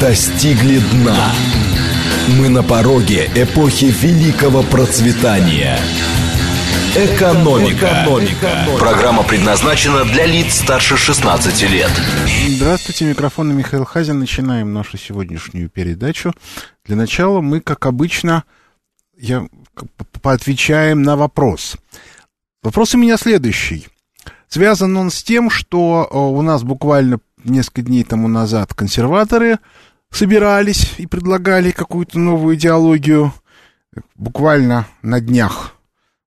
достигли дна. Мы на пороге эпохи великого процветания. Экономика. Экономика. Программа предназначена для лиц старше 16 лет. Здравствуйте, микрофон Михаил Хазин. Начинаем нашу сегодняшнюю передачу. Для начала мы, как обычно, я, поотвечаем на вопрос. Вопрос у меня следующий. Связан он с тем, что у нас буквально несколько дней тому назад консерваторы собирались и предлагали какую-то новую идеологию. Буквально на днях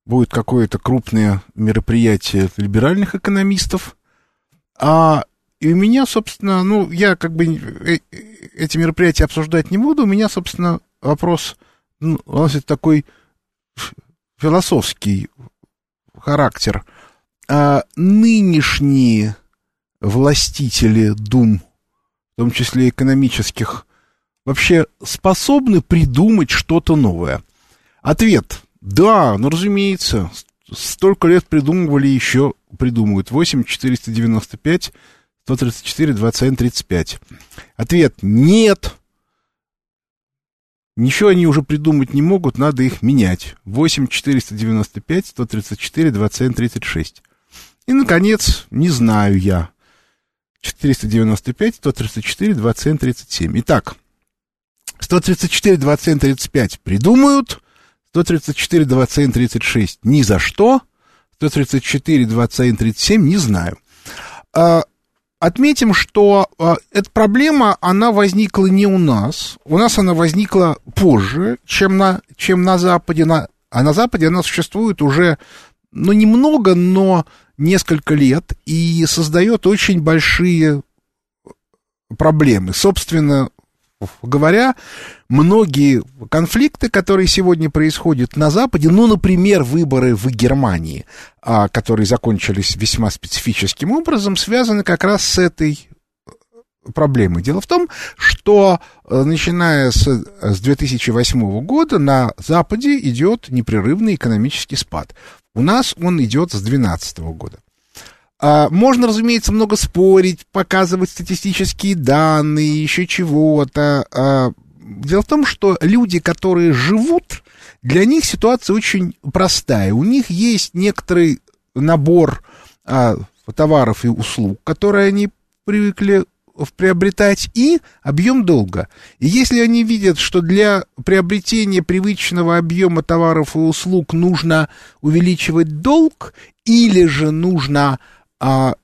будет какое-то крупное мероприятие либеральных экономистов. А и у меня, собственно, ну, я как бы э, эти мероприятия обсуждать не буду. У меня, собственно, вопрос ну, носит такой философский характер. А нынешние властители дум, том числе экономических, вообще способны придумать что-то новое? Ответ – да, ну, разумеется, столько лет придумывали еще придумывают. 8, 495, 134, 21, 35. Ответ – нет. Ничего они уже придумать не могут, надо их менять. 8, 495, 134, 21, 36. И, наконец, не знаю я. 495, 134, 27, 37. Итак, 134, 27, 35 придумают, 134, 27, 36 ни за что, 134, 27, 37 не знаю. А, отметим, что а, эта проблема, она возникла не у нас, у нас она возникла позже, чем на, чем на Западе, на, а на Западе она существует уже, ну, немного, но несколько лет и создает очень большие проблемы. Собственно говоря, многие конфликты, которые сегодня происходят на Западе, ну, например, выборы в Германии, а, которые закончились весьма специфическим образом, связаны как раз с этой проблемой. Дело в том, что э, начиная с, с 2008 года на Западе идет непрерывный экономический спад. У нас он идет с 2012 года. А, можно, разумеется, много спорить, показывать статистические данные, еще чего-то. А, дело в том, что люди, которые живут, для них ситуация очень простая. У них есть некоторый набор а, товаров и услуг, которые они привыкли приобретать, и объем долга. И если они видят, что для приобретения привычного объема товаров и услуг нужно увеличивать долг, или же нужно а,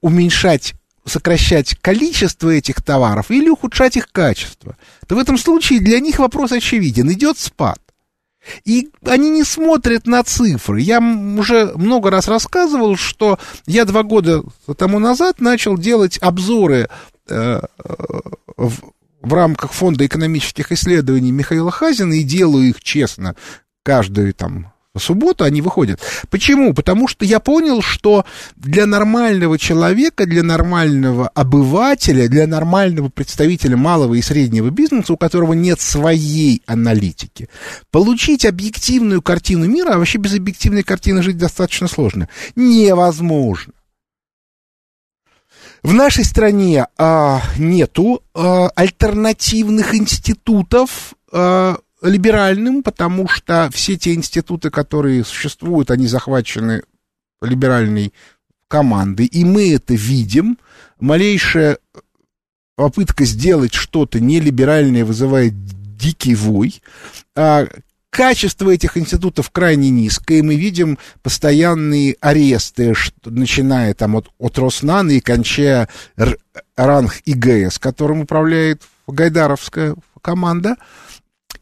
уменьшать сокращать количество этих товаров или ухудшать их качество, то в этом случае для них вопрос очевиден. Идет спад. И они не смотрят на цифры. Я уже много раз рассказывал, что я два года тому назад начал делать обзоры э, в, в рамках Фонда экономических исследований Михаила Хазина и делаю их честно каждую там субботу они выходят. Почему? Потому что я понял, что для нормального человека, для нормального обывателя, для нормального представителя малого и среднего бизнеса, у которого нет своей аналитики, получить объективную картину мира, а вообще без объективной картины жить достаточно сложно, невозможно. В нашей стране а, нету а, альтернативных институтов а, либеральным, потому что все те институты, которые существуют, они захвачены либеральной командой, и мы это видим. Малейшая попытка сделать что-то нелиберальное вызывает дикий вой. А качество этих институтов крайне низкое, и мы видим постоянные аресты, что, начиная там от, от Роснана и кончая ранг ИГС, которым управляет Гайдаровская команда.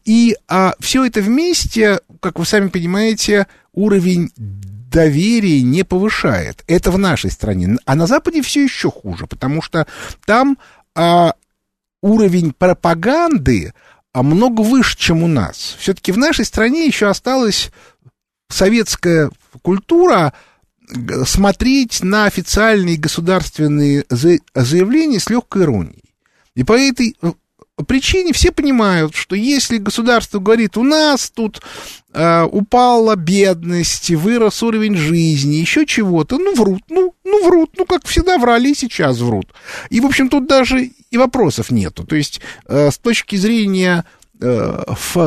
И а, все это вместе, как вы сами понимаете, уровень доверия не повышает. Это в нашей стране. А на Западе все еще хуже, потому что там а, уровень пропаганды а, много выше, чем у нас. Все-таки в нашей стране еще осталась советская культура смотреть на официальные государственные заявления с легкой иронией. И по этой причине все понимают, что если государство говорит, у нас тут э, упала бедность, вырос уровень жизни, еще чего-то, ну, врут, ну, ну, врут, ну, как всегда врали, и сейчас врут. И, в общем, тут даже и вопросов нету. То есть э, с точки зрения э, ф,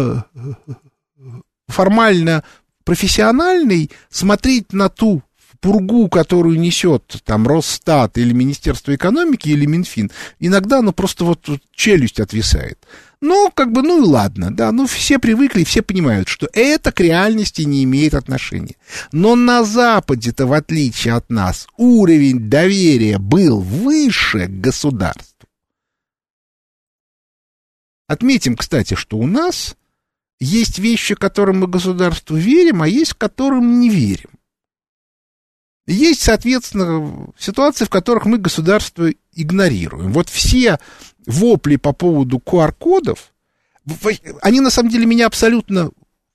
формально профессиональной смотреть на ту пургу, которую несет там Росстат или Министерство экономики или Минфин, иногда ну просто вот, вот челюсть отвисает. Ну, как бы, ну и ладно, да, ну все привыкли, все понимают, что это к реальности не имеет отношения. Но на Западе-то, в отличие от нас, уровень доверия был выше государства. Отметим, кстати, что у нас есть вещи, которым мы государству верим, а есть, которым не верим. Есть, соответственно, ситуации, в которых мы государство игнорируем. Вот все вопли по поводу QR-кодов, они на самом деле меня абсолютно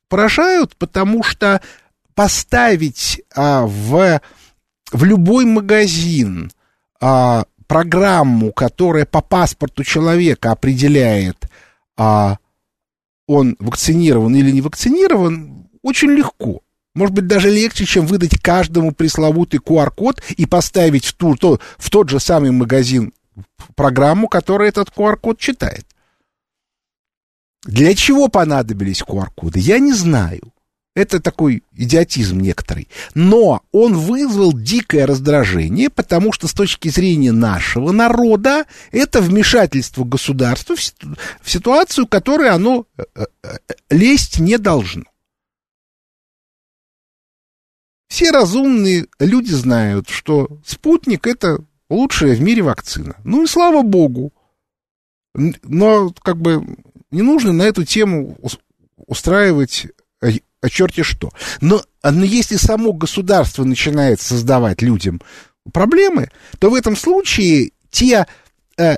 поражают, потому что поставить а, в, в любой магазин а, программу, которая по паспорту человека определяет, а, он вакцинирован или не вакцинирован, очень легко. Может быть, даже легче, чем выдать каждому пресловутый QR-код и поставить в, ту, то, в тот же самый магазин программу, которая этот QR-код читает. Для чего понадобились QR-коды, я не знаю. Это такой идиотизм некоторый. Но он вызвал дикое раздражение, потому что с точки зрения нашего народа это вмешательство государства в ситуацию, которой оно э, э, э, лезть не должно. Все разумные люди знают, что спутник это лучшая в мире вакцина. Ну и слава богу. Но как бы не нужно на эту тему устраивать а черти что. Но, но если само государство начинает создавать людям проблемы, то в этом случае те э,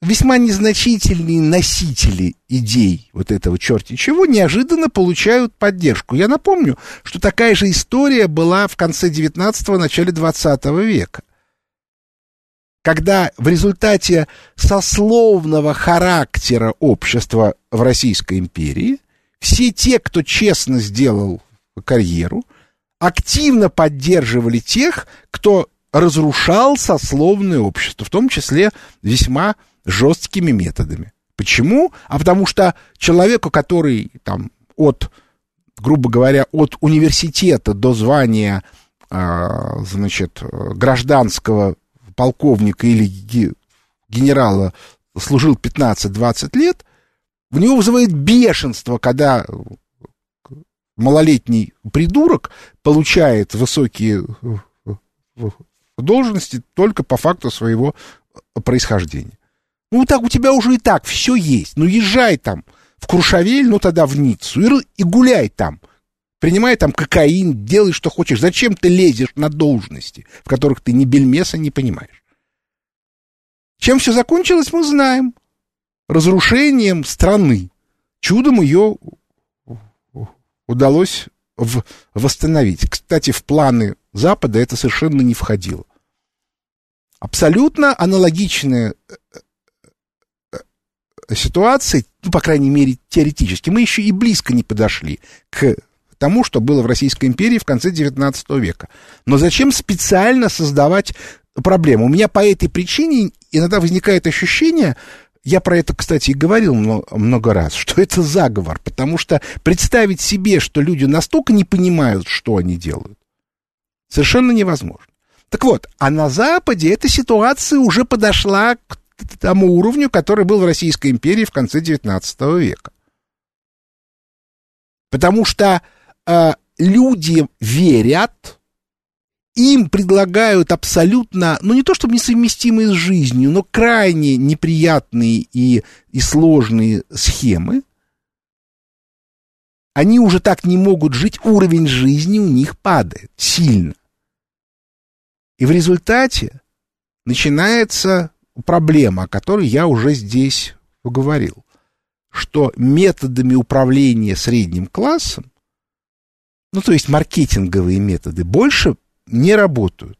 весьма незначительные носители идей вот этого черти чего неожиданно получают поддержку. Я напомню, что такая же история была в конце 19-го, начале 20 века. Когда в результате сословного характера общества в Российской империи все те, кто честно сделал карьеру, активно поддерживали тех, кто разрушал сословное общество, в том числе весьма жесткими методами. Почему? А потому что человеку, который там от, грубо говоря, от университета до звания, а, значит, гражданского полковника или генерала служил 15-20 лет, в него вызывает бешенство, когда малолетний придурок получает высокие должности только по факту своего происхождения. Ну, так у тебя уже и так все есть. Ну, езжай там в Крушавель, ну, тогда в Ниццу, и, и гуляй там. Принимай там кокаин, делай, что хочешь. Зачем ты лезешь на должности, в которых ты ни бельмеса не понимаешь? Чем все закончилось, мы знаем. Разрушением страны. Чудом ее удалось в, восстановить. Кстати, в планы Запада это совершенно не входило. Абсолютно аналогичная ситуации, ну, по крайней мере, теоретически, мы еще и близко не подошли к тому, что было в Российской империи в конце XIX века. Но зачем специально создавать проблему? У меня по этой причине иногда возникает ощущение, я про это, кстати, и говорил много, раз, что это заговор, потому что представить себе, что люди настолько не понимают, что они делают, совершенно невозможно. Так вот, а на Западе эта ситуация уже подошла к тому уровню, который был в Российской империи в конце XIX века. Потому что э, люди верят, им предлагают абсолютно, ну не то чтобы несовместимые с жизнью, но крайне неприятные и, и сложные схемы. Они уже так не могут жить, уровень жизни у них падает сильно. И в результате начинается проблема, о которой я уже здесь поговорил, что методами управления средним классом, ну, то есть маркетинговые методы, больше не работают.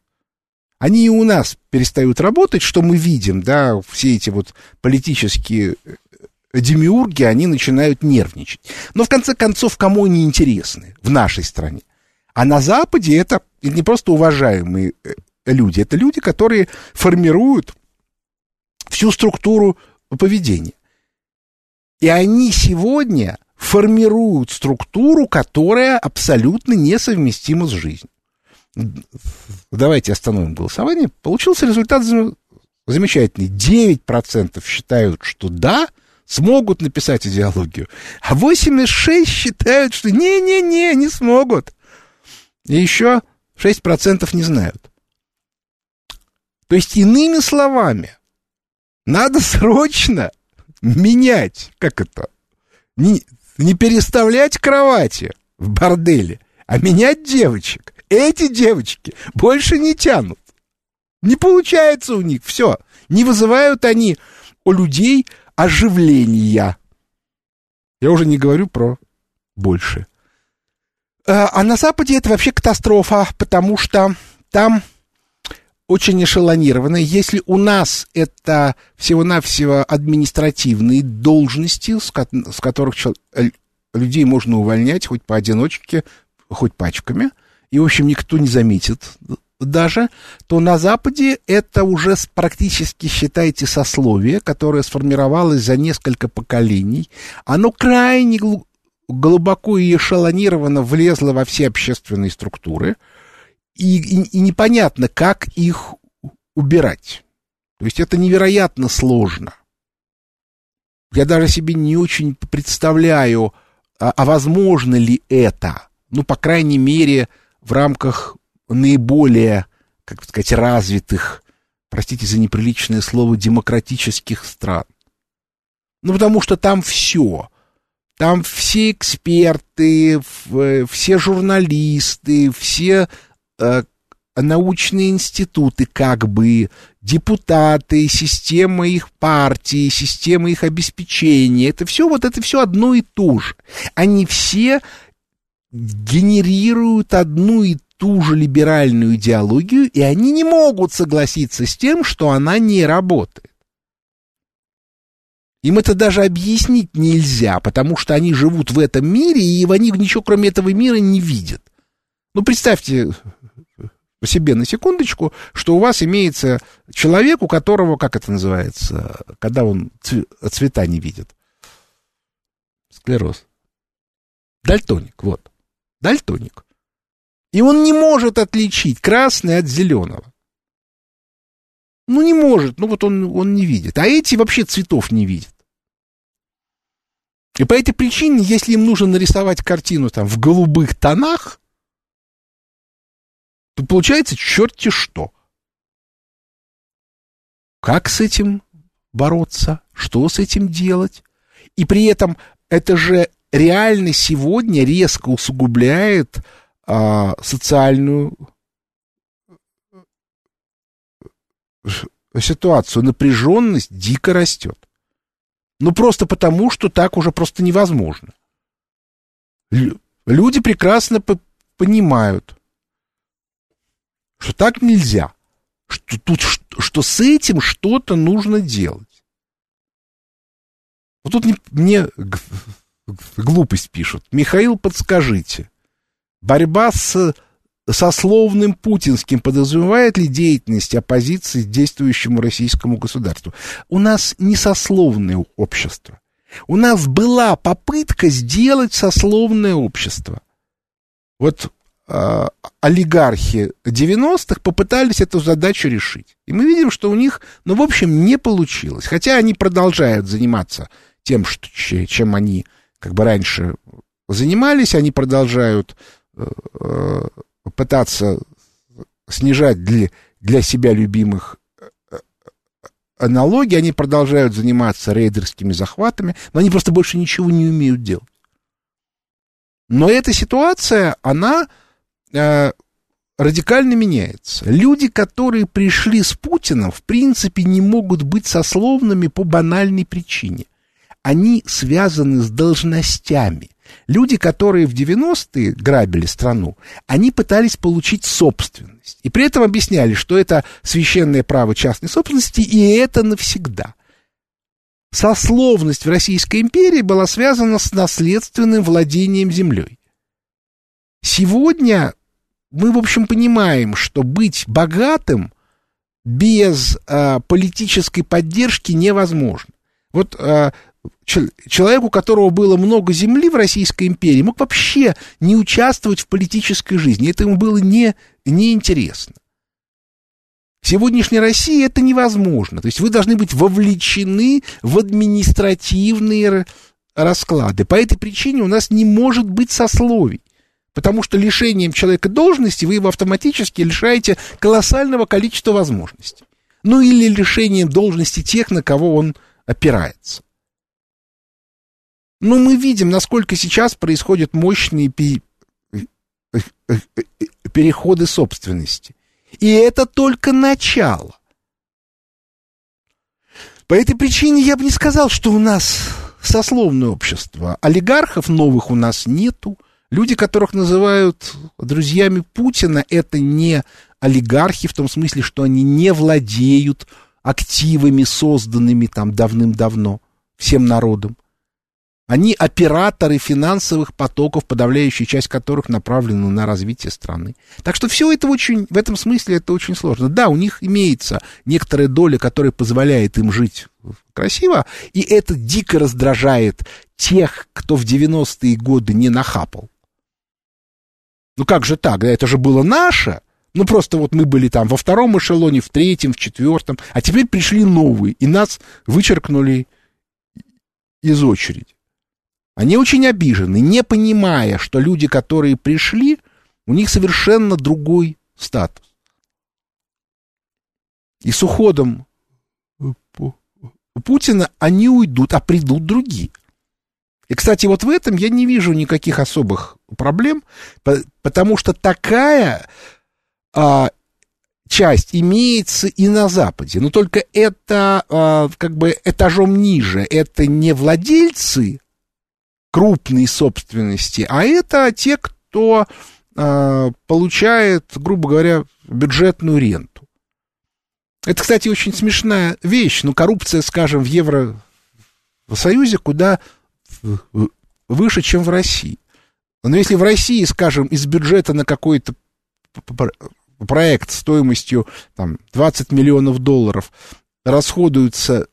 Они и у нас перестают работать, что мы видим, да, все эти вот политические э, демиурги, они начинают нервничать. Но в конце концов, кому они интересны в нашей стране? А на Западе это не просто уважаемые э, люди, это люди, которые формируют всю структуру поведения. И они сегодня формируют структуру, которая абсолютно несовместима с жизнью. Давайте остановим голосование. Получился результат замечательный. 9% считают, что да, смогут написать идеологию, а 86 считают, что не-не-не, не смогут. И еще 6% не знают. То есть, иными словами, надо срочно менять, как это, не, не переставлять кровати в борделе, а менять девочек. Эти девочки больше не тянут. Не получается у них все. Не вызывают они у людей оживления. Я уже не говорю про больше. А, а на Западе это вообще катастрофа, потому что там очень эшелонировано. Если у нас это всего-навсего административные должности, с, ко- с которых чел- людей можно увольнять хоть поодиночке, хоть пачками, и, в общем, никто не заметит даже, то на Западе это уже практически, считайте, сословие, которое сформировалось за несколько поколений. Оно крайне глубоко и эшелонированно влезло во все общественные структуры, и, и, и непонятно, как их убирать. То есть это невероятно сложно. Я даже себе не очень представляю, а, а возможно ли это, ну, по крайней мере, в рамках наиболее, как сказать, развитых, простите за неприличное слово, демократических стран. Ну, потому что там все. Там все эксперты, все журналисты, все э, научные институты, как бы, депутаты, система их партии, система их обеспечения. Это все, вот это все одно и то же. Они все генерируют одну и ту же либеральную идеологию, и они не могут согласиться с тем, что она не работает. Им это даже объяснить нельзя, потому что они живут в этом мире, и они ничего кроме этого мира не видят. Ну, представьте себе на секундочку, что у вас имеется человек, у которого, как это называется, когда он цвета не видит? Склероз. Дальтоник, вот. Дальтоник. И он не может отличить красный от зеленого. Ну, не может. Ну, вот он, он не видит. А эти вообще цветов не видят. И по этой причине, если им нужно нарисовать картину там в голубых тонах, то получается черти что. Как с этим бороться? Что с этим делать? И при этом это же реально сегодня резко усугубляет а, социальную ситуацию. Напряженность дико растет. Ну, просто потому, что так уже просто невозможно. Люди прекрасно понимают, что так нельзя, что тут что с этим что-то нужно делать. Вот тут мне глупость пишут. Михаил, подскажите, борьба с сословным путинским подразумевает ли деятельность оппозиции действующему российскому государству? У нас не сословное общество. У нас была попытка сделать сословное общество. Вот олигархи 90-х попытались эту задачу решить. И мы видим, что у них, ну, в общем, не получилось. Хотя они продолжают заниматься тем, что, чем они как бы раньше занимались, они продолжают э, э пытаться снижать для, для себя любимых э, налоги, они продолжают заниматься рейдерскими захватами, но они просто больше ничего не умеют делать. Но эта ситуация, она э, радикально меняется. Люди, которые пришли с Путиным, в принципе, не могут быть сословными по банальной причине – они связаны с должностями. Люди, которые в 90-е грабили страну, они пытались получить собственность. И при этом объясняли, что это священное право частной собственности, и это навсегда. Сословность в Российской империи была связана с наследственным владением землей. Сегодня мы, в общем, понимаем, что быть богатым без э, политической поддержки невозможно. Вот э, человек, у которого было много земли в Российской империи, мог вообще не участвовать в политической жизни. Это ему было не, неинтересно. В сегодняшней России это невозможно. То есть вы должны быть вовлечены в административные расклады. По этой причине у нас не может быть сословий. Потому что лишением человека должности вы его автоматически лишаете колоссального количества возможностей. Ну или лишением должности тех, на кого он опирается. Но мы видим, насколько сейчас происходят мощные переходы собственности. И это только начало. По этой причине я бы не сказал, что у нас сословное общество. Олигархов новых у нас нету. Люди, которых называют друзьями Путина, это не олигархи в том смысле, что они не владеют активами, созданными там давным-давно всем народом. Они операторы финансовых потоков, подавляющая часть которых направлена на развитие страны. Так что все это очень, в этом смысле это очень сложно. Да, у них имеется некоторая доля, которая позволяет им жить красиво, и это дико раздражает тех, кто в 90-е годы не нахапал. Ну как же так? Это же было наше. Ну просто вот мы были там во втором эшелоне, в третьем, в четвертом, а теперь пришли новые, и нас вычеркнули из очереди. Они очень обижены, не понимая, что люди, которые пришли, у них совершенно другой статус. И с уходом Путина они уйдут, а придут другие. И, кстати, вот в этом я не вижу никаких особых проблем, потому что такая а, часть имеется и на Западе. Но только это а, как бы этажом ниже. Это не владельцы крупной собственности, а это те, кто э, получает, грубо говоря, бюджетную ренту. Это, кстати, очень смешная вещь, но коррупция, скажем, в Евросоюзе куда выше, чем в России. Но если в России, скажем, из бюджета на какой-то проект стоимостью там, 20 миллионов долларов расходуются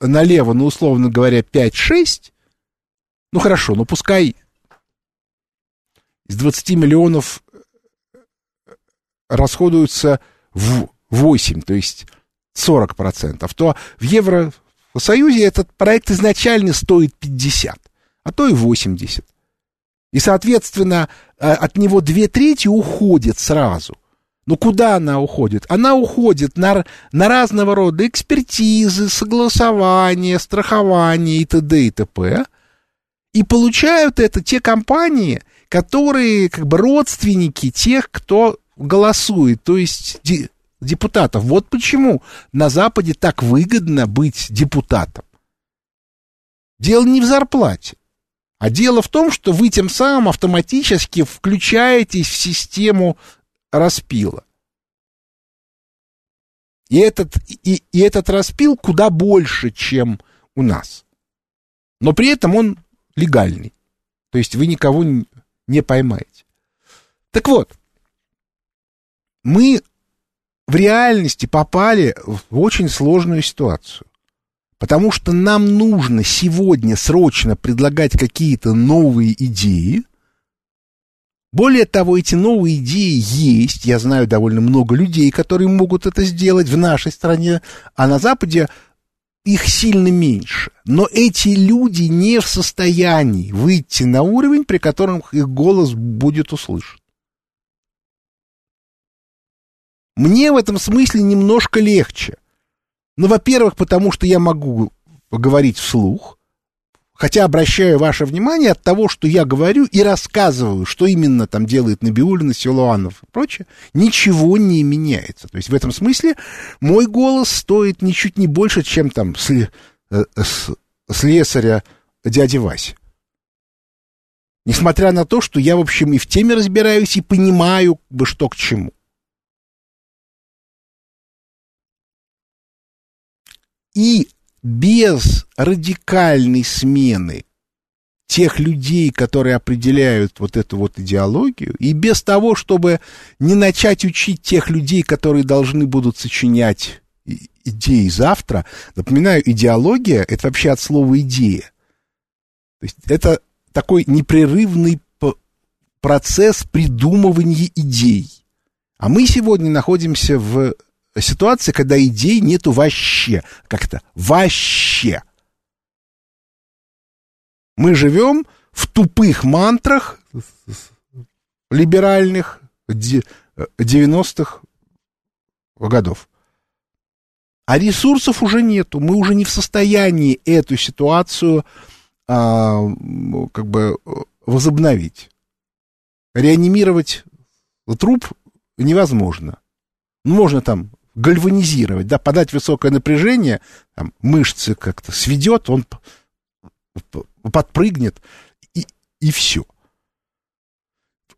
налево, ну, условно говоря, 5-6, ну, хорошо, ну, пускай из 20 миллионов расходуются в 8, то есть 40%, то в Евросоюзе этот проект изначально стоит 50, а то и 80. И, соответственно, э, от него две трети уходят сразу – ну куда она уходит? Она уходит на, на разного рода экспертизы, согласования, страхования и т.д. и т.п. И получают это те компании, которые как бы родственники тех, кто голосует, то есть депутатов. Вот почему на Западе так выгодно быть депутатом. Дело не в зарплате, а дело в том, что вы тем самым автоматически включаетесь в систему распила. И этот, и, и этот распил куда больше, чем у нас. Но при этом он легальный. То есть вы никого не поймаете. Так вот, мы в реальности попали в очень сложную ситуацию. Потому что нам нужно сегодня срочно предлагать какие-то новые идеи, более того, эти новые идеи есть. Я знаю довольно много людей, которые могут это сделать в нашей стране, а на Западе их сильно меньше. Но эти люди не в состоянии выйти на уровень, при котором их голос будет услышан. Мне в этом смысле немножко легче. Ну, во-первых, потому что я могу поговорить вслух. Хотя обращаю ваше внимание от того, что я говорю и рассказываю, что именно там делает Набиулина, Силуанов и прочее, ничего не меняется. То есть в этом смысле мой голос стоит ничуть не больше, чем там сли, э, слесаря дяди Васи. Несмотря на то, что я, в общем, и в теме разбираюсь, и понимаю, бы, что к чему. И без радикальной смены тех людей, которые определяют вот эту вот идеологию, и без того, чтобы не начать учить тех людей, которые должны будут сочинять идеи завтра. Напоминаю, идеология — это вообще от слова «идея». То есть это такой непрерывный процесс придумывания идей. А мы сегодня находимся в ситуации, когда идей нету вообще. Как-то вообще. Мы живем в тупых мантрах либеральных 90-х годов. А ресурсов уже нету. Мы уже не в состоянии эту ситуацию а, как бы возобновить. Реанимировать труп невозможно. Ну, можно там гальванизировать, да, подать высокое напряжение, там, мышцы как-то сведет, он подпрыгнет, и, и все.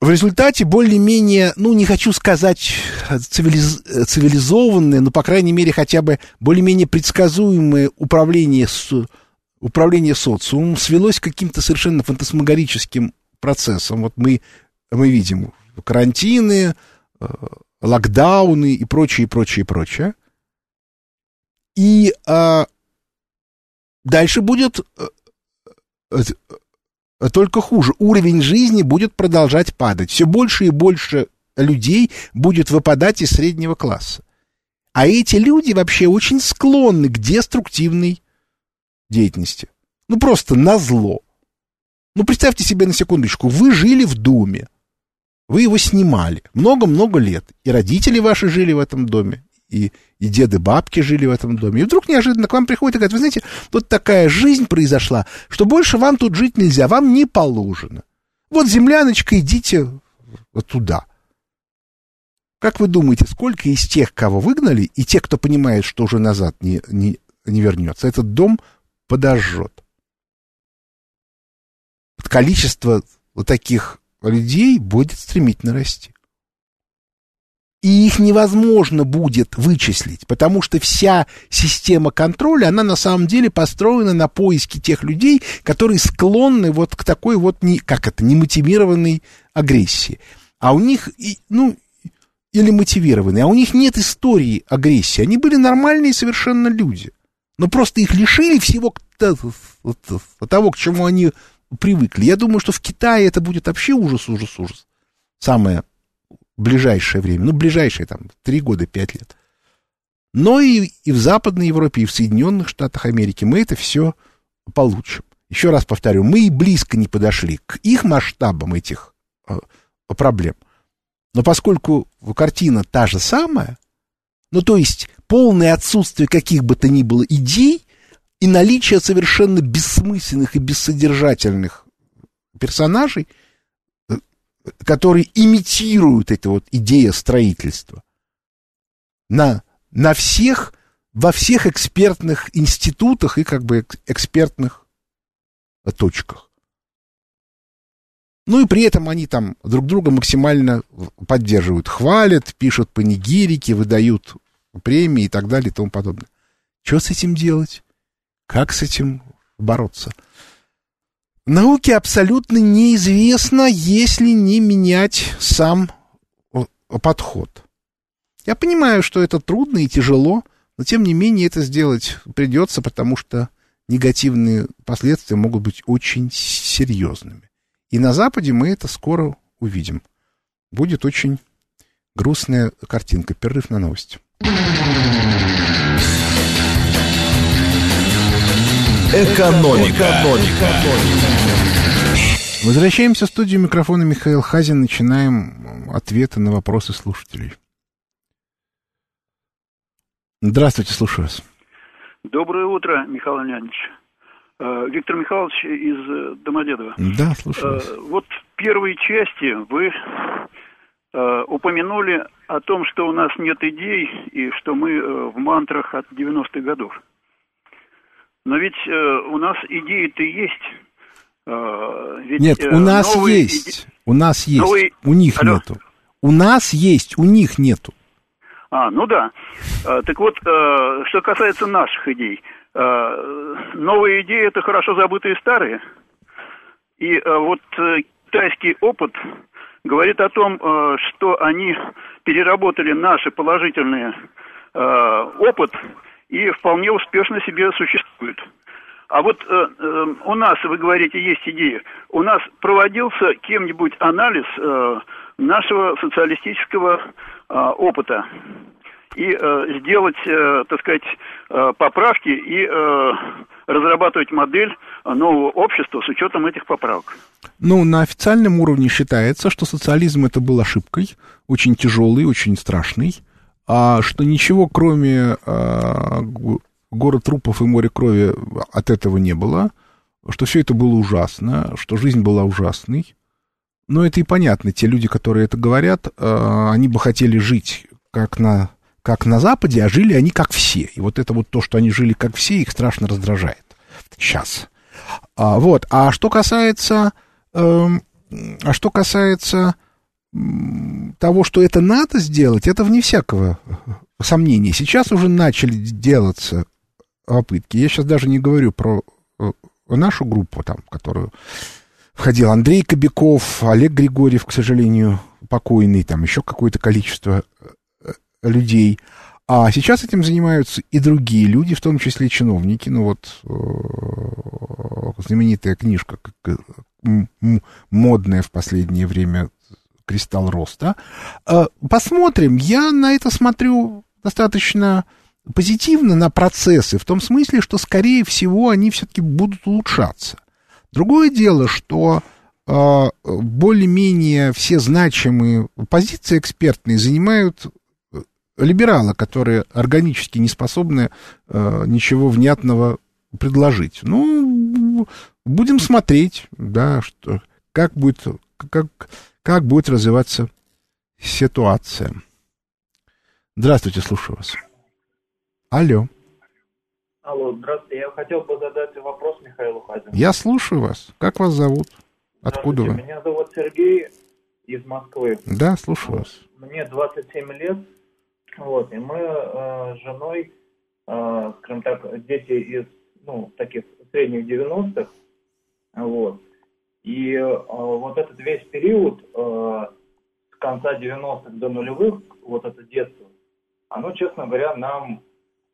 В результате более-менее, ну, не хочу сказать цивилиз... цивилизованное, но, по крайней мере, хотя бы более-менее предсказуемое управление, управление социумом свелось к каким-то совершенно фантасмагорическим процессам. Вот мы, мы видим карантины, э, локдауны и прочее, прочее, прочее. И а, дальше будет а, а, только хуже. Уровень жизни будет продолжать падать. Все больше и больше людей будет выпадать из среднего класса. А эти люди вообще очень склонны к деструктивной деятельности. Ну, просто на зло. Ну, представьте себе на секундочку, вы жили в доме, вы его снимали много-много лет. И родители ваши жили в этом доме, и, и деды, бабки жили в этом доме. И вдруг неожиданно к вам приходит и говорит, вы знаете, тут такая жизнь произошла, что больше вам тут жить нельзя, вам не положено. Вот земляночка, идите вот туда. Как вы думаете, сколько из тех, кого выгнали, и тех, кто понимает, что уже назад не, не, не вернется, этот дом подожжет? Количество вот таких людей будет стремительно расти. И их невозможно будет вычислить, потому что вся система контроля, она на самом деле построена на поиске тех людей, которые склонны вот к такой вот, не, как это, немотивированной агрессии. А у них, ну, или мотивированные, а у них нет истории агрессии. Они были нормальные совершенно люди. Но просто их лишили всего того, к чему они привыкли. Я думаю, что в Китае это будет вообще ужас, ужас, ужас. Самое ближайшее время. Ну, ближайшие там три года, пять лет. Но и, и в Западной Европе, и в Соединенных Штатах Америки мы это все получим. Еще раз повторю, мы и близко не подошли к их масштабам этих э, проблем. Но поскольку картина та же самая, ну, то есть полное отсутствие каких бы то ни было идей, и наличие совершенно бессмысленных и бессодержательных персонажей, э, которые имитируют это вот идея строительства на, на всех, во всех экспертных институтах и как бы экспертных точках. Ну и при этом они там друг друга максимально поддерживают, хвалят, пишут панигирики, выдают премии и так далее и тому подобное. Что с этим делать? Как с этим бороться? Науке абсолютно неизвестно, если не менять сам подход. Я понимаю, что это трудно и тяжело, но тем не менее это сделать придется, потому что негативные последствия могут быть очень серьезными. И на Западе мы это скоро увидим. Будет очень грустная картинка. Перерыв на новости. Экономика. Экономика. Возвращаемся в студию микрофона Михаил Хазин. Начинаем ответы на вопросы слушателей. Здравствуйте, слушаю вас. Доброе утро, Михаил Леонидович. Э, Виктор Михайлович из э, Домодедова. Да, слушаю вас. Э, вот в первой части вы упомянули о том, что у нас нет идей и что мы в мантрах от 90-х годов. Но ведь э, у нас идеи-то есть. Э, ведь, Нет, э, у нас есть. Иде... У нас есть. Новые... У них Алло. нету. У нас есть, у них нету. А, ну да. А, так вот, а, что касается наших идей. А, новые идеи это хорошо забытые старые. И вот китайский опыт говорит о том, что они переработали наши положительные опыт и вполне успешно себе существуют. А вот э, э, у нас, вы говорите, есть идея. У нас проводился кем-нибудь анализ э, нашего социалистического э, опыта и э, сделать, э, так сказать, э, поправки и э, разрабатывать модель нового общества с учетом этих поправок. Ну, на официальном уровне считается, что социализм это был ошибкой, очень тяжелый, очень страшный, а что ничего, кроме э, город трупов и море крови от этого не было, что все это было ужасно, что жизнь была ужасной. Но это и понятно, те люди, которые это говорят, э, они бы хотели жить как на, как на Западе, а жили они как все. И вот это вот то, что они жили как все, их страшно раздражает. Сейчас. А, вот. А что касается... Э, а что касается того, что это надо сделать, это вне всякого сомнения. Сейчас уже начали делаться попытки. Я сейчас даже не говорю про э, нашу группу, там, которую входил Андрей Кобяков, Олег Григорьев, к сожалению, покойный, там еще какое-то количество э, людей. А сейчас этим занимаются и другие люди, в том числе чиновники. Ну вот э, знаменитая книжка, модная в последнее время «Кристалл роста». Посмотрим. Я на это смотрю достаточно позитивно на процессы, в том смысле, что, скорее всего, они все-таки будут улучшаться. Другое дело, что э, более-менее все значимые позиции экспертные занимают э, либералы, которые органически не способны э, ничего внятного предложить. Ну, будем смотреть, да, что, как будет, как, как будет развиваться ситуация. Здравствуйте, слушаю вас. Алло. Алло, здравствуйте. Я хотел бы задать вопрос Михаилу Хазину. Я слушаю вас. Как вас зовут? Откуда вы? Меня зовут Сергей из Москвы. Да, слушаю вас. Мне 27 лет. Вот, и мы э, с женой, э, скажем так, дети из, ну, таких средних 90-х. Вот. И э, вот этот весь период э, с конца 90-х до нулевых, вот это детство, оно, честно говоря, нам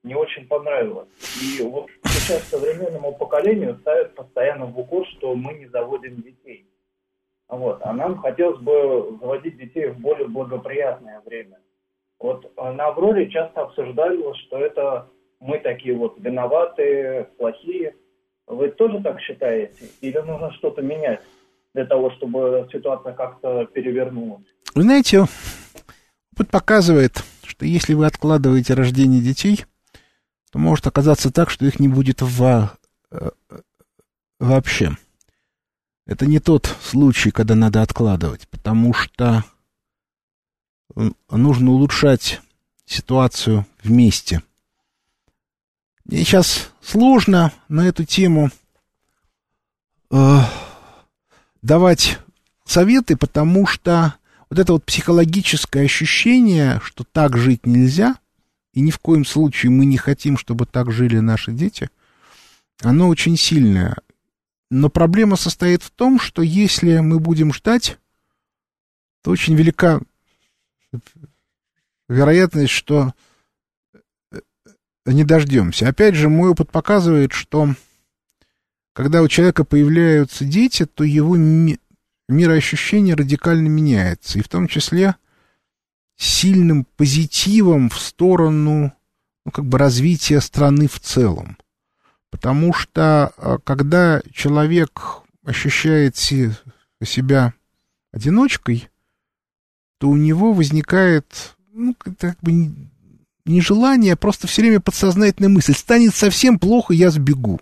не очень понравилось. И вот сейчас современному поколению ставят постоянно в укор, что мы не заводим детей. Вот. А нам хотелось бы заводить детей в более благоприятное время. Вот а на Авроре часто обсуждалось, что это мы такие вот виноватые, плохие. Вы тоже так считаете? Или нужно что-то менять для того, чтобы ситуация как-то перевернулась? Вы знаете, опыт показывает, что если вы откладываете рождение детей, то может оказаться так, что их не будет во, э, вообще. Это не тот случай, когда надо откладывать, потому что нужно улучшать ситуацию вместе. Мне сейчас сложно на эту тему э, давать советы, потому что вот это вот психологическое ощущение, что так жить нельзя, и ни в коем случае мы не хотим, чтобы так жили наши дети, оно очень сильное. Но проблема состоит в том, что если мы будем ждать, то очень велика вероятность, что не дождемся. Опять же, мой опыт показывает, что когда у человека появляются дети, то его ми- мироощущение радикально меняется. И в том числе сильным позитивом в сторону ну, как бы развития страны в целом. Потому что а, когда человек ощущает себя одиночкой, то у него возникает ну, как бы не желание, а просто все время подсознательная мысль. Станет совсем плохо, я сбегу.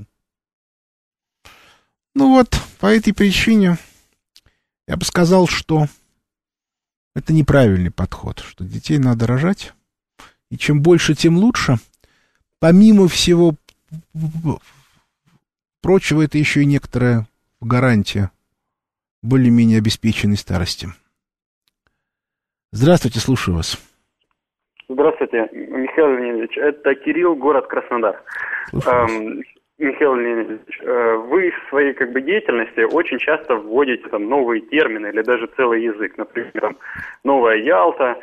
Ну вот, по этой причине я бы сказал, что это неправильный подход, что детей надо рожать, и чем больше, тем лучше. Помимо всего прочего, это еще и некоторая гарантия более-менее обеспеченной старости. Здравствуйте, слушаю вас. Здравствуйте, Михаил Леонидович. Это Кирилл, город Краснодар. Эм, Михаил Леонидович, э, вы в своей как бы деятельности очень часто вводите там новые термины или даже целый язык, например, там, новая Ялта,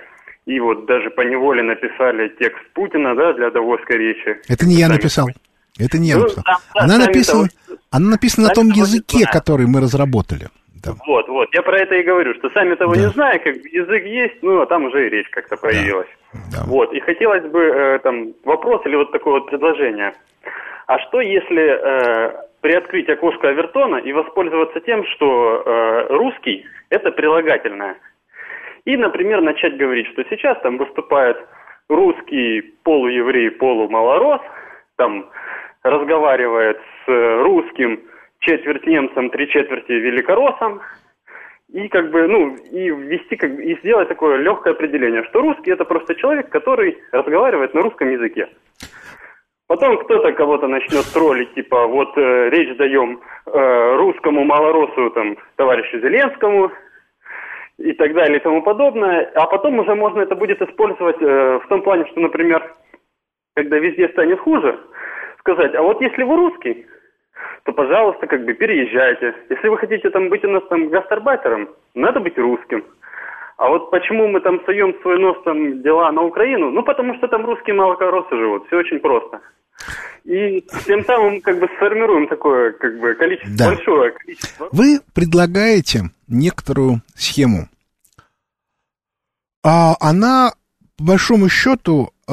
и вот даже по неволе написали текст Путина, да, для Давосской речи. Это не я написал. Это не я Ну, написал. да, да, Она написана, того- она написана на том того языке, знаю. который мы разработали. Да. Вот, вот, я про это и говорю, что сами того Да. не зная, как язык есть, ну, а там уже и речь как-то появилась. Да. Вот, и хотелось бы э, там вопрос или вот такое вот предложение. А что если э, приоткрыть окошко Авертона и воспользоваться тем, что э, русский – это прилагательное? И, например, начать говорить, что сейчас там выступает русский полуеврей, полумалорос, там разговаривает с э, русским четверть немцем, три четверти великороссом, и как бы, ну, и ввести, как бы, и сделать такое легкое определение, что русский это просто человек, который разговаривает на русском языке. Потом кто-то кого-то начнет троллить, типа, вот э, речь даем э, русскому малоросу, там, товарищу Зеленскому, и так далее и тому подобное. А потом уже можно это будет использовать э, в том плане, что, например, когда везде станет хуже, сказать, а вот если вы русский, то, пожалуйста, как бы переезжайте. Если вы хотите там быть у нас там гастарбайтером, надо быть русским. А вот почему мы там суем свой нос там дела на Украину? Ну, потому что там русские молокоросы живут. Все очень просто. И тем самым как бы сформируем такое как бы количество, Да. большое количество. Вы предлагаете некоторую схему. А она, по большому счету, э,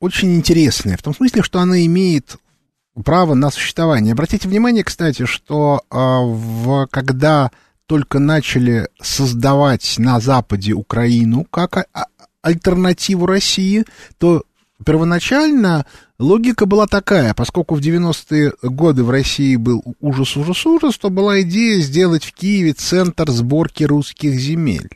очень интересная. В том смысле, что она имеет право на существование. Обратите внимание, кстати, что э, в, когда только начали создавать на Западе Украину как а- а- альтернативу России, то первоначально логика была такая, поскольку в 90-е годы в России был ужас, ужас, ужас, то была идея сделать в Киеве центр сборки русских земель.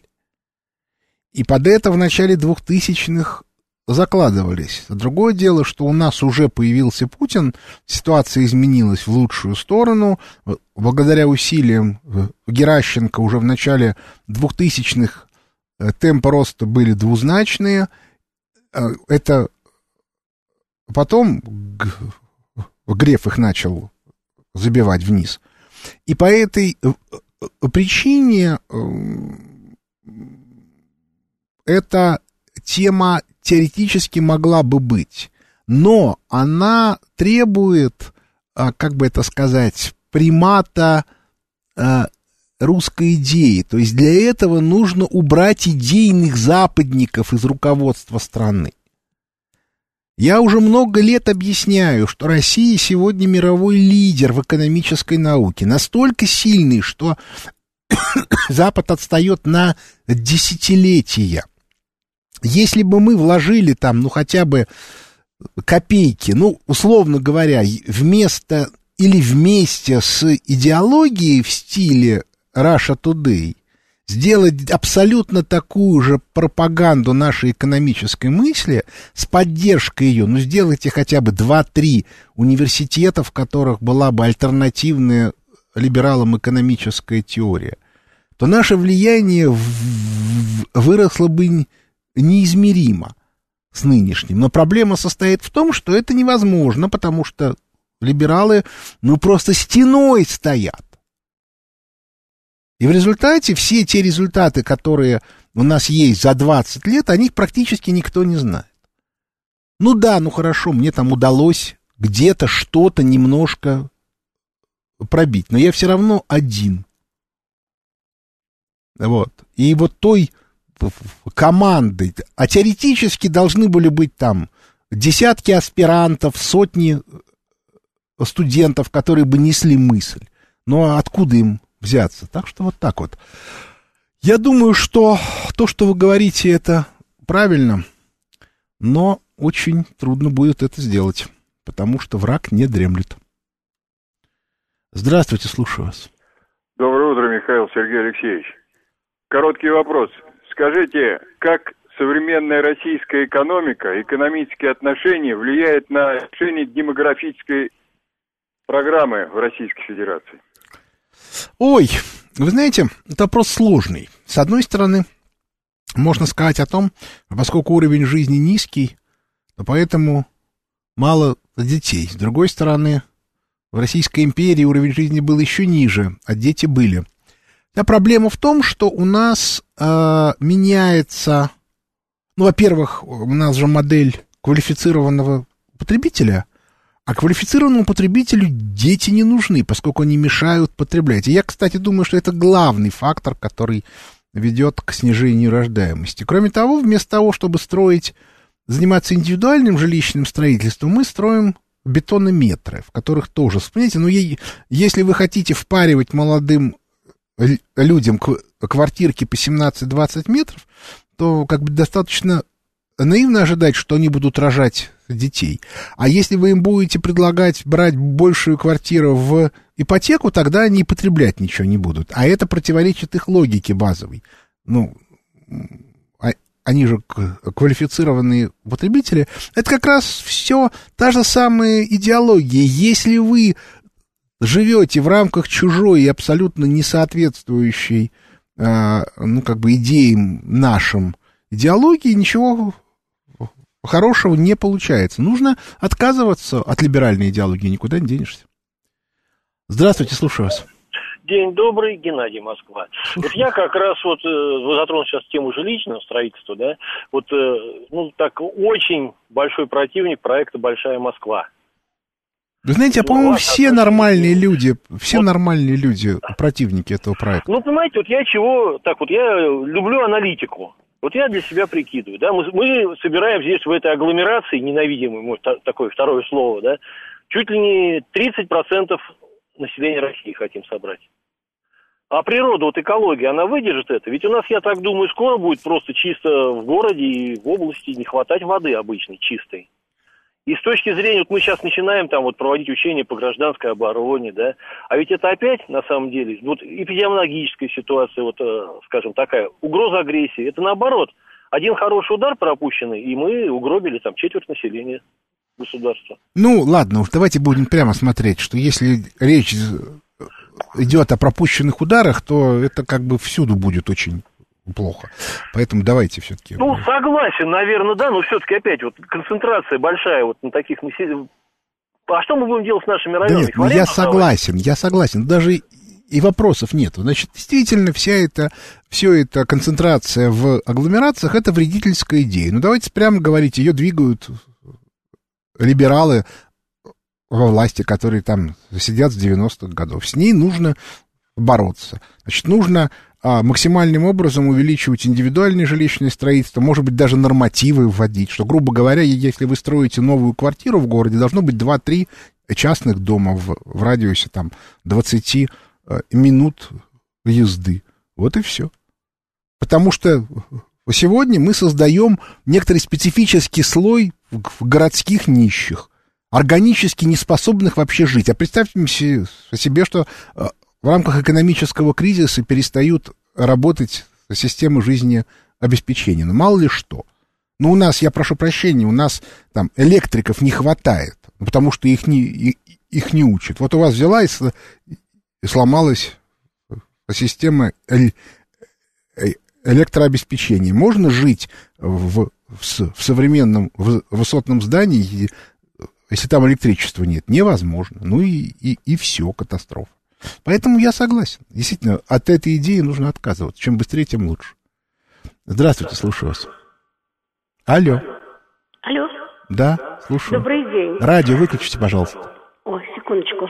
И под это в начале 2000-х закладывались. Другое дело, что у нас уже появился Путин, ситуация изменилась в лучшую сторону, благодаря усилиям э, Геращенко уже в начале 2000-х э, темпы роста были двузначные, Э, это потом Греф их начал забивать вниз. И по этой причине эта тема теоретически могла бы быть, но она требует, а, как бы это сказать, примата а, русской идеи. То есть для этого нужно убрать идейных западников из руководства страны. Я уже много лет объясняю, что Россия сегодня мировой лидер в экономической науке, настолько сильный, что Запад отстает на десятилетия. Если бы мы вложили там, ну, хотя бы копейки, ну, условно говоря, вместо или вместе с идеологией в стиле Russia Today, сделать абсолютно такую же пропаганду нашей экономической мысли с поддержкой ее, ну, сделайте хотя бы 2-3 университета, в которых была бы альтернативная либералам экономическая теория, то наше влияние выросло бы неизмеримо с нынешним. Но проблема состоит в том, что это невозможно, потому что либералы, ну, просто стеной стоят. И в результате все те результаты, которые у нас есть за 20 лет, о них практически никто не знает. Ну да, ну хорошо, мне там удалось где-то что-то немножко пробить, но я все равно один. Вот. И вот той команды, а теоретически должны были быть там десятки аспирантов, сотни студентов, которые бы несли мысль. Но откуда им взяться? Так что вот так вот. Я думаю, что то, что вы говорите, это правильно, но очень трудно будет это сделать, потому что враг не дремлет. Здравствуйте, слушаю вас. Доброе утро, Михаил Сергей Алексеевич. Короткий вопрос. Скажите, как современная российская экономика, экономические отношения влияют на решение демографической программы в Российской Федерации? Ой, вы знаете, это вопрос сложный. С одной стороны, можно сказать о том, поскольку уровень жизни низкий, то поэтому мало детей. С другой стороны, В Российской империи уровень жизни был еще ниже, а дети были. А проблема в том, что у нас э, меняется, ну, во-первых, у нас же модель квалифицированного потребителя, а квалифицированному потребителю дети не нужны, поскольку они мешают потреблять. И я, кстати, думаю, что это главный фактор, который ведет к снижению рождаемости. Кроме того, вместо того, чтобы строить, заниматься индивидуальным жилищным строительством, мы строим бетонометры, в которых тоже, вспомните, ну, если вы хотите впаривать молодым людям квартирки по 17-20 метров, то как бы достаточно наивно ожидать, что они будут рожать детей. А если вы им будете предлагать брать большую квартиру в ипотеку, тогда они потреблять ничего не будут. А это противоречит их логике базовой. Ну, а, они же квалифицированные потребители. Это как раз все та же самая идеология. Если вы живете в рамках чужой и абсолютно не соответствующей, э, ну, как бы идеям нашим идеологии, ничего хорошего не получается. Нужно отказываться от либеральной идеологии, никуда не денешься. Здравствуйте, слушаю вас. День добрый, Геннадий Москва. Вот я как раз вот э, затронул сейчас тему жилищного строительства, да, вот, э, ну, так, очень большой противник проекта «Большая Москва». Вы знаете, а по-моему, все нормальные люди, все вот. нормальные люди противники этого проекта. Ну, понимаете, вот я чего, так вот, я люблю аналитику. Вот я для себя прикидываю, да, мы, мы собираем здесь в этой агломерации, ненавидимой, может, такое второе слово, да, чуть ли не 30% населения России хотим собрать. А природа, вот экология, она выдержит это? Ведь у нас, я так думаю, скоро будет просто чисто в городе и в области не хватать воды обычной, чистой. И с точки зрения, вот мы сейчас начинаем там вот проводить учения по гражданской обороне, да, а ведь это опять, на самом деле, вот эпидемиологическая ситуация, вот, э, скажем, такая, угроза агрессии, это наоборот, один хороший удар пропущенный, и мы угробили там четверть населения государства. Ну, ладно, уж давайте будем прямо смотреть, что если речь идет о пропущенных ударах, то это как бы всюду будет очень плохо. Поэтому давайте все-таки. Ну, согласен, наверное, да, но все-таки опять вот концентрация большая вот на таких населениях. А что мы будем делать с нашими районами? Да нет, ну, я согласен, я согласен. Даже и вопросов нет. Значит, действительно, вся эта, все эта концентрация в агломерациях, это вредительская идея. Ну, давайте прямо говорить, ее двигают либералы во власти, которые там сидят с 90-х годов. С ней нужно бороться. Значит, нужно а, максимальным образом увеличивать индивидуальное жилищное строительство, может быть, даже нормативы вводить, что, грубо говоря, если вы строите новую квартиру в городе, должно быть 2-3 частных дома в, в радиусе там 20 э, минут езды. Вот и все. Потому что сегодня мы создаем некоторый специфический слой городских нищих, органически неспособных вообще жить. А представьте себе, что э, в рамках экономического кризиса перестают работать системы жизнеобеспечения. Ну, мало ли что. Ну, у нас, я прошу прощения, у нас там электриков не хватает, потому что их не, их не учат. Вот у вас взяла и, и сломалась система электрообеспечения. Можно жить в, в, в современном в, высотном здании, если там электричества нет? Невозможно. Ну и, и, и все, катастрофа. Поэтому я согласен. Действительно, от этой идеи нужно отказываться. Чем быстрее, тем лучше. Здравствуйте, слушаю вас. Алло. Алло. Да, слушаю. Добрый день. Радио выключите, пожалуйста. О, секундочку.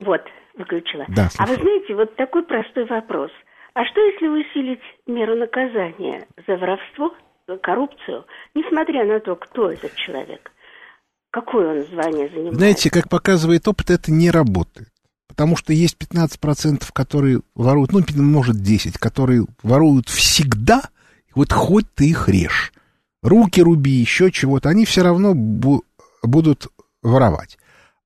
Вот, выключила. Да, слушаю. А вы знаете, вот такой простой вопрос. А что, если усилить меру наказания за воровство, коррупцию, несмотря на то, кто этот человек? Какое он звание занимает? Знаете, как показывает опыт, это не работает. Потому что есть 15%, которые воруют, ну, может, 10, которые воруют всегда, вот хоть ты их режь. Руки руби, еще чего-то, они все равно бу- будут воровать.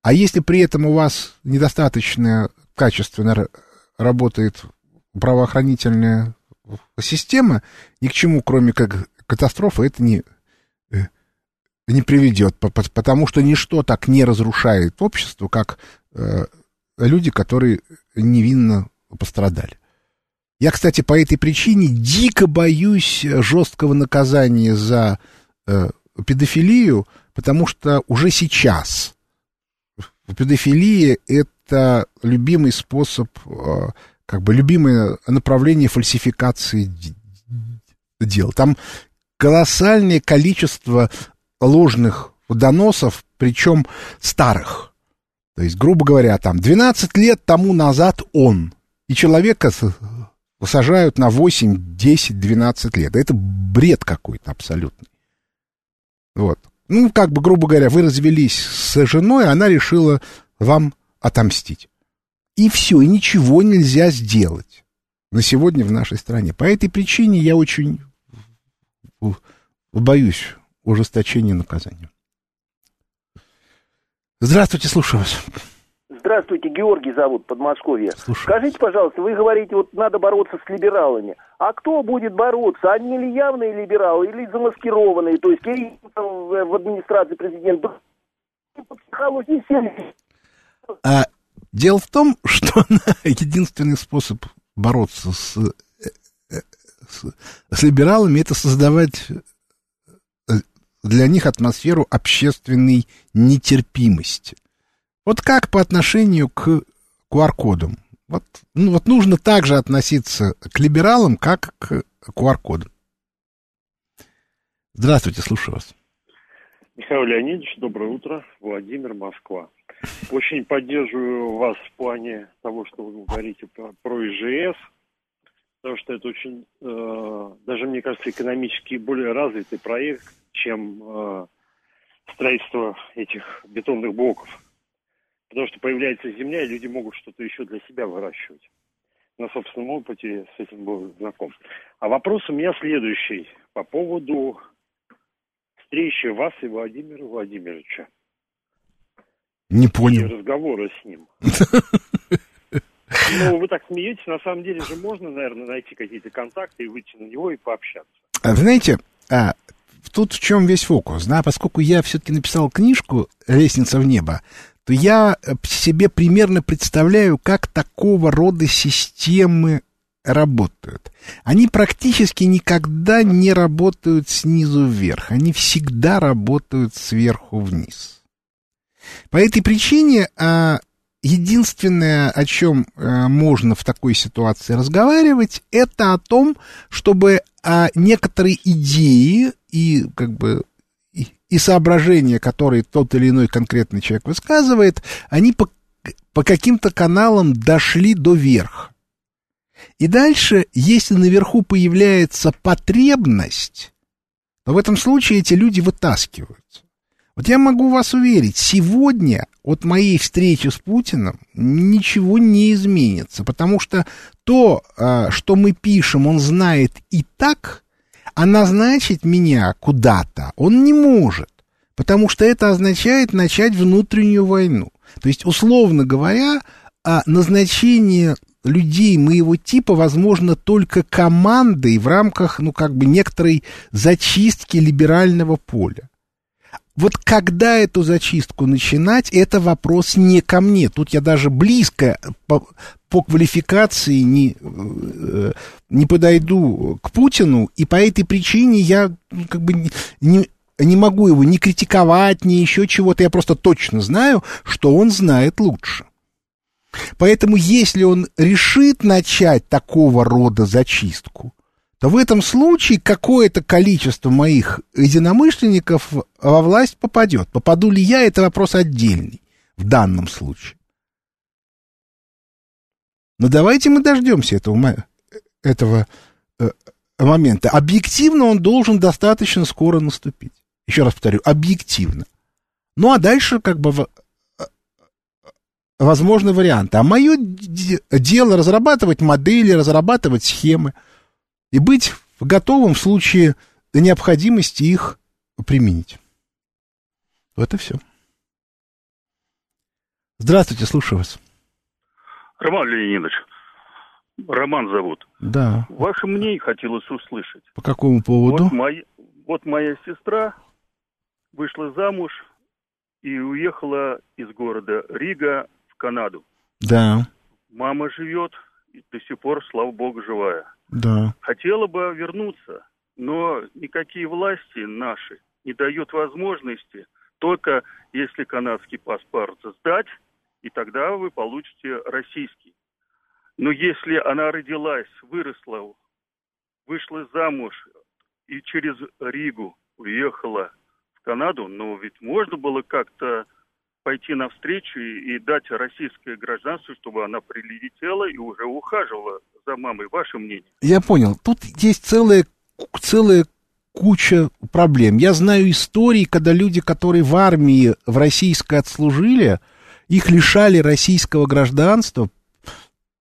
А если при этом у вас недостаточно качественно работает правоохранительная система, ни к чему, кроме как катастрофы, это не, э, не приведет, потому что ничто так не разрушает общество, как э, люди, которые невинно пострадали. Я, кстати, по этой причине дико боюсь жесткого наказания за э, педофилию, потому что уже сейчас педофилия — это любимый способ, э, как бы любимое направление фальсификации дел. Там колоссальное количество ложных доносов, причем старых. То есть, грубо говоря, там 12 лет тому назад он, и человека сажают на 8, 10, 12 лет. Это бред какой-то абсолютный. Вот. Ну, как бы, грубо говоря, вы развелись с женой, она решила вам отомстить. И все, и ничего нельзя сделать на сегодня в нашей стране. По этой причине я очень боюсь ужесточения наказания. Здравствуйте, слушаю вас. Здравствуйте, Георгий зовут, Подмосковье. Слушаю. Скажите, пожалуйста, вы говорите, вот надо бороться с либералами. А кто будет бороться? Они ли явные либералы или замаскированные? То есть в администрации президента по психологии А дело в том, что единственный способ бороться с, э, э, с, с либералами это создавать для них атмосферу общественной нетерпимости. Вот как по отношению к QR-кодам. Вот, ну, вот нужно также относиться к либералам, как к QR-кодам. Здравствуйте, слушаю вас. Михаил Леонидович, доброе утро. Владимир, Москва. Очень поддерживаю вас в плане того, что вы говорите про, про ИЖС, потому что это очень, э, даже мне кажется, экономически более развитый проект, чем э, строительство этих бетонных блоков. Потому что появляется земля, и люди могут что-то еще для себя выращивать. На собственном опыте с этим был знаком. А вопрос у меня следующий по поводу встречи вас и Владимира Владимировича. Не И понял. разговора с ним. Ну, вы так смеетесь, на самом деле же можно, наверное, найти какие-то контакты и выйти на него и пообщаться. А, Вы знаете, а, тут в чем весь фокус, да, поскольку я все-таки написал книжку «Лестница в небо», то я э, себе примерно представляю, как такого рода системы работают. Они практически никогда не работают снизу вверх, они всегда работают сверху вниз. По этой причине а, единственное, о чем а, можно в такой ситуации разговаривать, это о том, чтобы а, некоторые идеи и как бы и, и соображения, которые тот или иной конкретный человек высказывает, они по, по каким-то каналам дошли до верха. И дальше, если наверху появляется потребность, то в этом случае эти люди вытаскиваются. Вот я могу вас уверить, сегодня от моей встречи с Путиным ничего не изменится, потому что то, а, что мы пишем, он знает и так, а назначить меня куда-то он не может, потому что это означает начать внутреннюю войну. То есть, условно говоря, а, назначение людей моего типа возможно только командой в рамках, ну, как бы некоторой зачистки либерального поля. Вот когда эту зачистку начинать, это вопрос не ко мне. Тут я даже близко по, по квалификации не, э, не подойду к Путину, и по этой причине я ну, как бы не, не могу его ни критиковать, ни еще чего-то. Я просто точно знаю, что он знает лучше. Поэтому если он решит начать такого рода зачистку, то в этом случае какое-то количество моих единомышленников во власть попадет. Попаду ли я, это вопрос отдельный в данном случае. Но давайте мы дождемся этого, этого э, момента. Объективно он должен достаточно скоро наступить. Еще раз повторю, объективно. Ну а дальше как бы возможны варианты. А мое дело разрабатывать модели, разрабатывать схемы и быть готовым в случае необходимости их применить. Вот и все. Здравствуйте, слушаю вас. Роман Леонидович, Роман зовут. Да. Ваше мнение хотелось услышать. По какому поводу? Вот, моя, вот моя сестра вышла замуж и уехала из города Рига в Канаду. Да. Мама живет и до сих пор, слава богу, живая. Да. Хотела бы вернуться, но никакие власти наши не дают возможности только если канадский паспорт сдать, и тогда вы получите российский. Но если она родилась, выросла, вышла замуж и через Ригу уехала в Канаду, но ведь можно было как-то пойти навстречу и, и дать российское гражданство, чтобы она прилетела и уже ухаживала за мамой. Ваше мнение? Я понял. Тут есть целая, целая куча проблем. Я знаю истории, когда люди, которые в армии в российской отслужили, их лишали российского гражданства,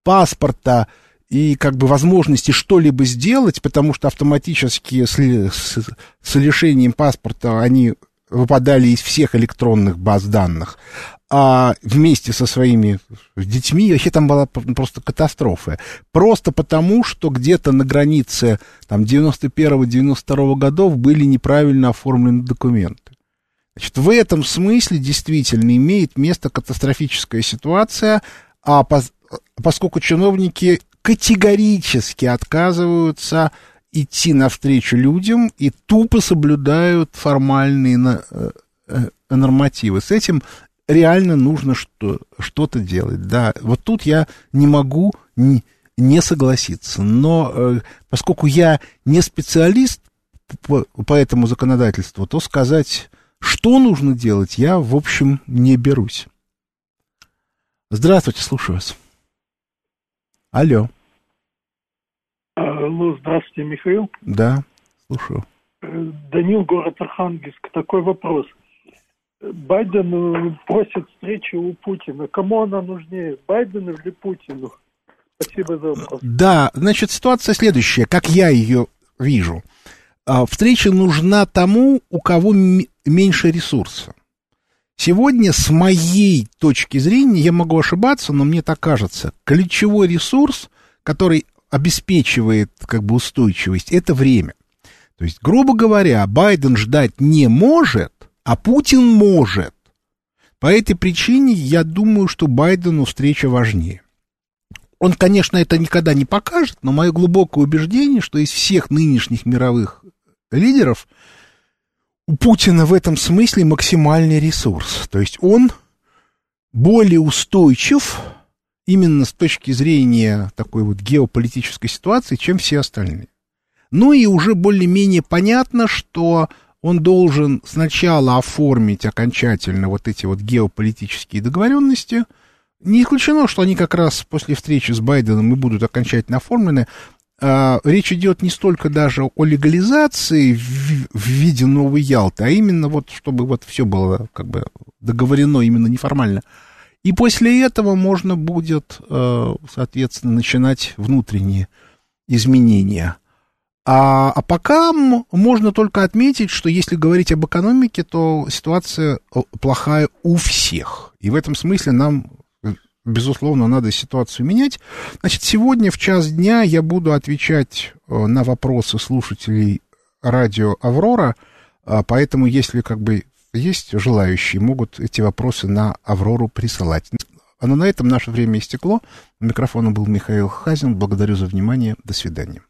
паспорта и как бы возможности что-либо сделать, потому что автоматически с, с, с лишением паспорта они выпадали из всех электронных баз данных, а вместе со своими детьми, вообще там была просто катастрофа. Просто потому, что где-то на границе там 91-92 годов были неправильно оформлены документы. Значит, в этом смысле действительно имеет место катастрофическая ситуация, а пос, поскольку чиновники категорически отказываются идти навстречу людям и тупо соблюдают формальные на, э, э, нормативы. С этим реально нужно что, что-то делать. Да, вот тут я не могу не, не согласиться. Но э, поскольку я не специалист по, по этому законодательству, то сказать, что нужно делать, я, в общем, не берусь. Здравствуйте, слушаю вас. Алло. Алло, здравствуйте, Михаил. Да, слушаю. Э, Данил, город Архангельск. Такой вопрос. Байден э, просит встречи у Путина. Кому она нужнее, Байдену или Путину? Спасибо за вопрос. Да, значит, ситуация следующая, как я ее вижу. А, встреча нужна тому, у кого меньше ресурсов. Сегодня, с моей точки зрения, я могу ошибаться, но мне так кажется, ключевой ресурс, который обеспечивает как бы устойчивость, это время. То есть, грубо говоря, Байден ждать не может, а Путин может. По этой причине я думаю, что Байдену встреча важнее. Он, конечно, это никогда не покажет, но мое глубокое убеждение, что из всех нынешних мировых лидеров у Путина в этом смысле максимальный ресурс. То есть он более устойчив именно с точки зрения такой вот геополитической ситуации, чем все остальные. Ну и уже более-менее понятно, что он должен сначала оформить окончательно вот эти вот геополитические договоренности. Не исключено, что они как раз после встречи с Байденом и будут окончательно оформлены. А, речь идет не столько даже о легализации в, виде новой Ялты, а именно вот, чтобы вот все было как бы договорено именно неформально. И после этого можно будет, э, соответственно, начинать внутренние изменения. А, а пока можно только отметить, что если говорить об экономике, то ситуация э, плохая у всех. И в этом смысле нам, безусловно, надо ситуацию менять. Значит, сегодня в час дня я буду отвечать э, на вопросы слушателей радио «Аврора», поэтому если как бы есть желающие, могут эти вопросы на Аврору присылать. А на этом наше время истекло. У микрофона был Михаил Хазин. Благодарю за внимание. До свидания.